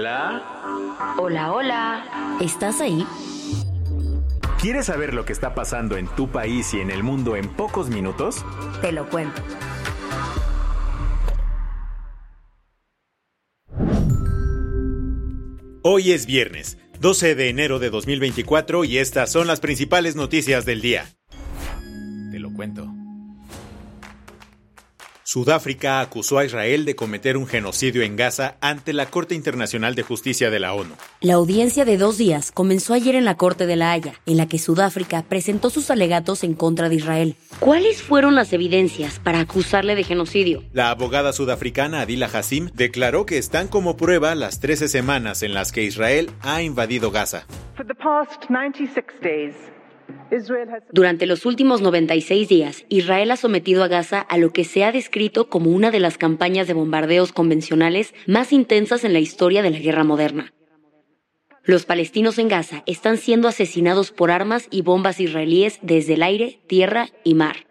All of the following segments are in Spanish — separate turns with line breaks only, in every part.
Hola.
Hola,
hola. ¿Estás ahí?
¿Quieres saber lo que está pasando en tu país y en el mundo en pocos minutos?
Te lo cuento.
Hoy es viernes, 12 de enero de 2024 y estas son las principales noticias del día. Te lo cuento. Sudáfrica acusó a Israel de cometer un genocidio en Gaza ante la Corte Internacional de Justicia de la ONU.
La audiencia de dos días comenzó ayer en la Corte de la Haya, en la que Sudáfrica presentó sus alegatos en contra de Israel. ¿Cuáles fueron las evidencias para acusarle de genocidio?
La abogada sudafricana Adila Hassim declaró que están como prueba las 13 semanas en las que Israel ha invadido Gaza.
Durante los últimos 96 días, Israel ha sometido a Gaza a lo que se ha descrito como una de las campañas de bombardeos convencionales más intensas en la historia de la guerra moderna. Los palestinos en Gaza están siendo asesinados por armas y bombas israelíes desde el aire, tierra y mar.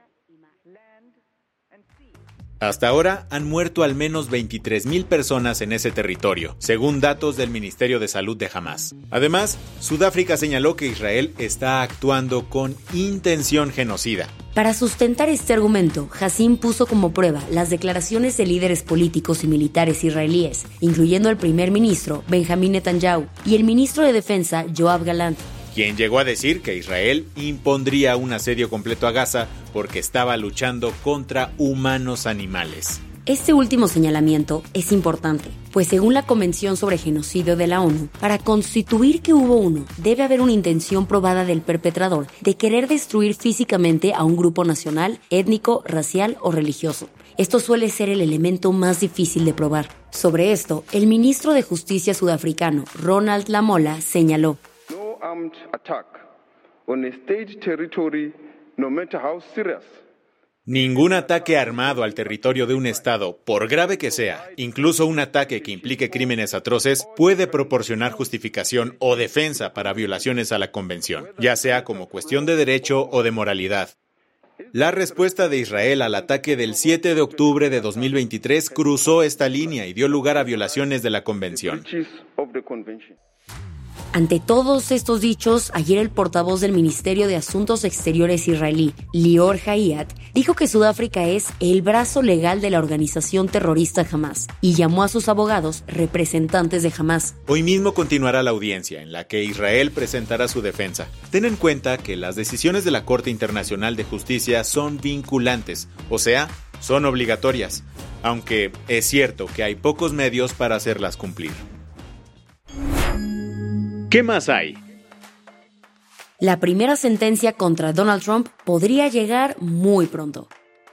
Hasta ahora han muerto al menos 23.000 personas en ese territorio, según datos del Ministerio de Salud de Hamas. Además, Sudáfrica señaló que Israel está actuando con intención genocida.
Para sustentar este argumento, Hassim puso como prueba las declaraciones de líderes políticos y militares israelíes, incluyendo al primer ministro Benjamin Netanyahu y el ministro de Defensa Joab Galant,
quien llegó a decir que Israel impondría un asedio completo a Gaza porque estaba luchando contra humanos animales.
Este último señalamiento es importante, pues según la Convención sobre Genocidio de la ONU, para constituir que hubo uno, debe haber una intención probada del perpetrador de querer destruir físicamente a un grupo nacional, étnico, racial o religioso. Esto suele ser el elemento más difícil de probar. Sobre esto, el ministro de Justicia sudafricano, Ronald Lamola, señaló,
armed attack on a state territory, no matter how serious,
Ningún ataque armado al territorio de un Estado, por grave que sea, incluso un ataque que implique crímenes atroces, puede proporcionar justificación o defensa para violaciones a la Convención, ya sea como cuestión de derecho o de moralidad. La respuesta de Israel al ataque del 7 de octubre de 2023 cruzó esta línea y dio lugar a violaciones de la Convención.
Ante todos estos dichos, ayer el portavoz del Ministerio de Asuntos Exteriores israelí, Lior Hayat, dijo que Sudáfrica es el brazo legal de la organización terrorista Hamas y llamó a sus abogados representantes de Hamas.
Hoy mismo continuará la audiencia en la que Israel presentará su defensa. Ten en cuenta que las decisiones de la Corte Internacional de Justicia son vinculantes, o sea, son obligatorias, aunque es cierto que hay pocos medios para hacerlas cumplir. ¿Qué más hay?
La primera sentencia contra Donald Trump podría llegar muy pronto.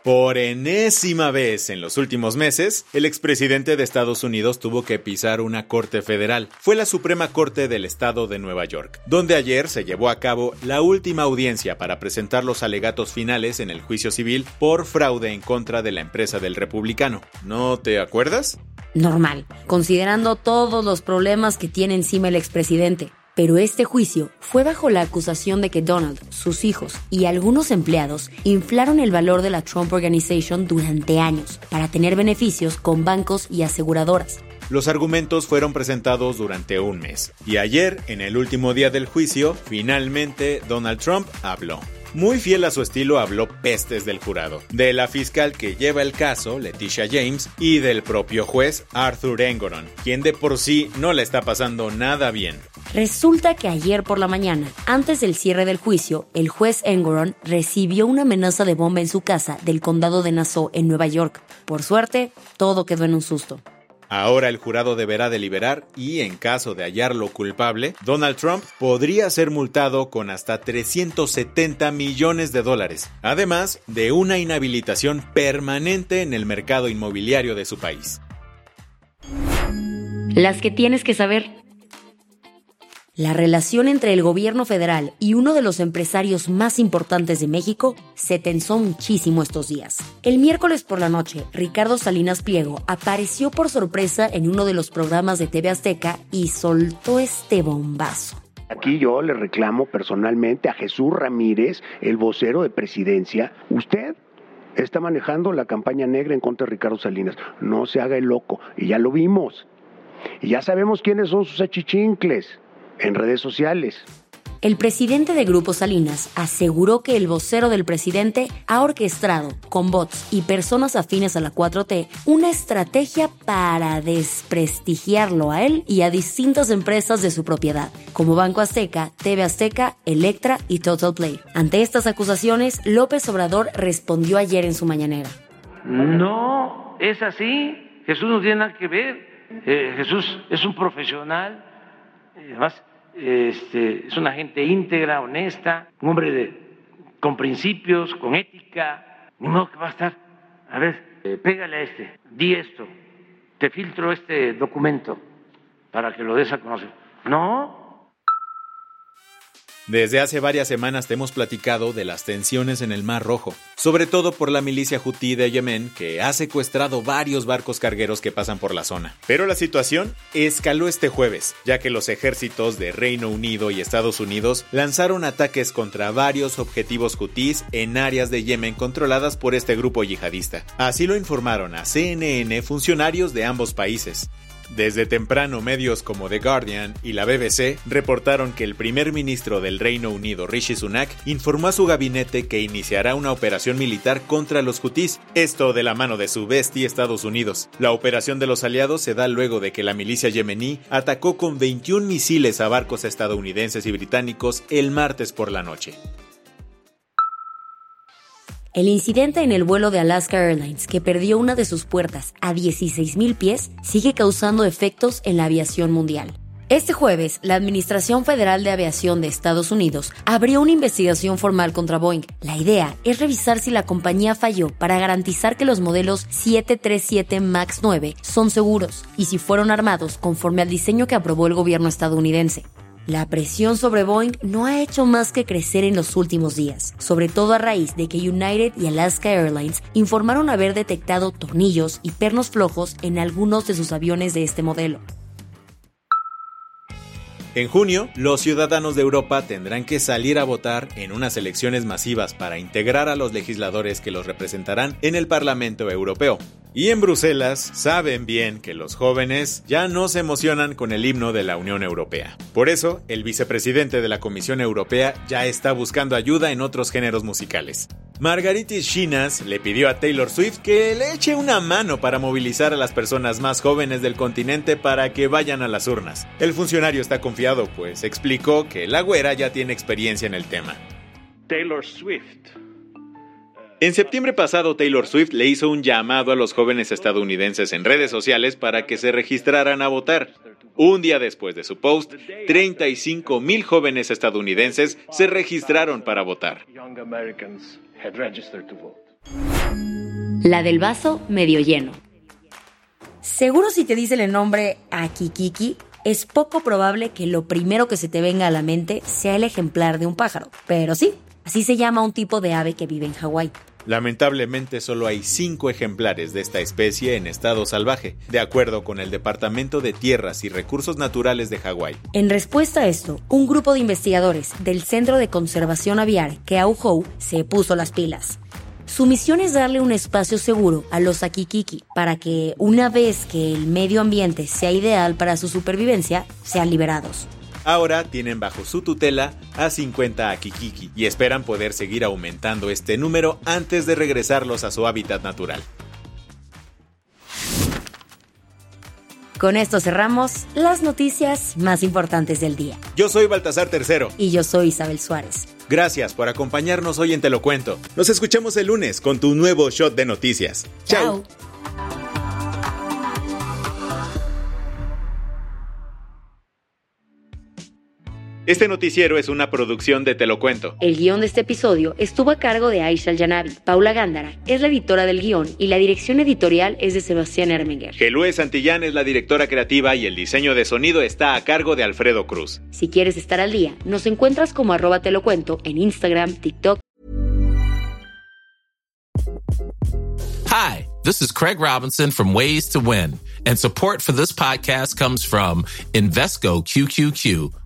Por enésima vez en los últimos meses, el expresidente de Estados Unidos tuvo que pisar una corte federal. Fue la Suprema Corte del Estado de Nueva York, donde ayer se llevó a cabo la última audiencia para presentar los alegatos finales en el juicio civil por fraude en contra de la empresa del republicano. ¿No te acuerdas?
Normal, considerando todos los problemas que tiene encima el expresidente. Pero este juicio fue bajo la acusación de que Donald, sus hijos y algunos empleados inflaron el valor de la Trump Organization durante años para tener beneficios con bancos y aseguradoras.
Los argumentos fueron presentados durante un mes y ayer, en el último día del juicio, finalmente Donald Trump habló. Muy fiel a su estilo habló pestes del jurado, de la fiscal que lleva el caso, Leticia James, y del propio juez, Arthur Engoron, quien de por sí no le está pasando nada bien.
Resulta que ayer por la mañana, antes del cierre del juicio, el juez Engoron recibió una amenaza de bomba en su casa del condado de Nassau, en Nueva York. Por suerte, todo quedó en un susto.
Ahora el jurado deberá deliberar y, en caso de hallarlo culpable, Donald Trump podría ser multado con hasta 370 millones de dólares, además de una inhabilitación permanente en el mercado inmobiliario de su país.
Las que tienes que saber. La relación entre el gobierno federal y uno de los empresarios más importantes de México se tensó muchísimo estos días. El miércoles por la noche, Ricardo Salinas Pliego apareció por sorpresa en uno de los programas de TV Azteca y soltó este bombazo.
Aquí yo le reclamo personalmente a Jesús Ramírez, el vocero de presidencia. Usted está manejando la campaña negra en contra de Ricardo Salinas. No se haga el loco. Y ya lo vimos. Y ya sabemos quiénes son sus achichincles en redes sociales.
El presidente de Grupo Salinas aseguró que el vocero del presidente ha orquestado, con bots y personas afines a la 4T, una estrategia para desprestigiarlo a él y a distintas empresas de su propiedad, como Banco Azteca, TV Azteca, Electra y Total Play. Ante estas acusaciones, López Obrador respondió ayer en su mañanera.
No, es así. Jesús no tiene nada que ver. Eh, Jesús es un profesional. Además, este, es una gente íntegra, honesta, un hombre de, con principios, con ética, ni modo que va a estar, a ver, eh, pégale a este, di esto, te filtro este documento para que lo des a conocer. No,
desde hace varias semanas te hemos platicado de las tensiones en el Mar Rojo, sobre todo por la milicia hutí de Yemen que ha secuestrado varios barcos cargueros que pasan por la zona. Pero la situación escaló este jueves, ya que los ejércitos de Reino Unido y Estados Unidos lanzaron ataques contra varios objetivos hutíes en áreas de Yemen controladas por este grupo yihadista. Así lo informaron a CNN funcionarios de ambos países. Desde temprano medios como The Guardian y la BBC reportaron que el primer ministro del Reino Unido, Rishi Sunak, informó a su gabinete que iniciará una operación militar contra los hutíes, esto de la mano de su bestia Estados Unidos. La operación de los aliados se da luego de que la milicia yemení atacó con 21 misiles a barcos estadounidenses y británicos el martes por la noche.
El incidente en el vuelo de Alaska Airlines, que perdió una de sus puertas a 16.000 pies, sigue causando efectos en la aviación mundial. Este jueves, la Administración Federal de Aviación de Estados Unidos abrió una investigación formal contra Boeing. La idea es revisar si la compañía falló para garantizar que los modelos 737 MAX 9 son seguros y si fueron armados conforme al diseño que aprobó el gobierno estadounidense. La presión sobre Boeing no ha hecho más que crecer en los últimos días, sobre todo a raíz de que United y Alaska Airlines informaron haber detectado tornillos y pernos flojos en algunos de sus aviones de este modelo.
En junio, los ciudadanos de Europa tendrán que salir a votar en unas elecciones masivas para integrar a los legisladores que los representarán en el Parlamento Europeo. Y en Bruselas saben bien que los jóvenes ya no se emocionan con el himno de la Unión Europea. Por eso, el vicepresidente de la Comisión Europea ya está buscando ayuda en otros géneros musicales. Margaritis Chinas le pidió a Taylor Swift que le eche una mano para movilizar a las personas más jóvenes del continente para que vayan a las urnas. El funcionario está confiado, pues explicó que la güera ya tiene experiencia en el tema.
Taylor Swift
en septiembre pasado, Taylor Swift le hizo un llamado a los jóvenes estadounidenses en redes sociales para que se registraran a votar. Un día después de su post, 35 mil jóvenes estadounidenses se registraron para votar.
La del vaso medio lleno. Seguro si te dice el nombre Akikiki, es poco probable que lo primero que se te venga a la mente sea el ejemplar de un pájaro. Pero sí, Así se llama un tipo de ave que vive en Hawái.
Lamentablemente solo hay cinco ejemplares de esta especie en estado salvaje, de acuerdo con el Departamento de Tierras y Recursos Naturales de Hawái.
En respuesta a esto, un grupo de investigadores del Centro de Conservación Aviar, Keauhou, se puso las pilas. Su misión es darle un espacio seguro a los akikiki para que, una vez que el medio ambiente sea ideal para su supervivencia, sean liberados.
Ahora tienen bajo su tutela a 50 Akikiki y esperan poder seguir aumentando este número antes de regresarlos a su hábitat natural.
Con esto cerramos las noticias más importantes del día.
Yo soy Baltasar Tercero.
Y yo soy Isabel Suárez.
Gracias por acompañarnos hoy en Te lo Cuento. Nos escuchamos el lunes con tu nuevo shot de noticias. Chao. Este noticiero es una producción de Te lo cuento.
El guion de este episodio estuvo a cargo de Aisha Yanabi. Paula Gándara es la editora del guion y la dirección editorial es de Sebastián Ermenger.
Gelue Santillán es la directora creativa y el diseño de sonido está a cargo de Alfredo Cruz.
Si quieres estar al día, nos encuentras como arroba te lo cuento en Instagram, TikTok.
Hi, this is Craig Robinson from Ways to Win, and support for this podcast comes from Invesco QQQ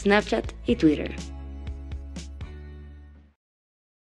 Snapchat y Twitter.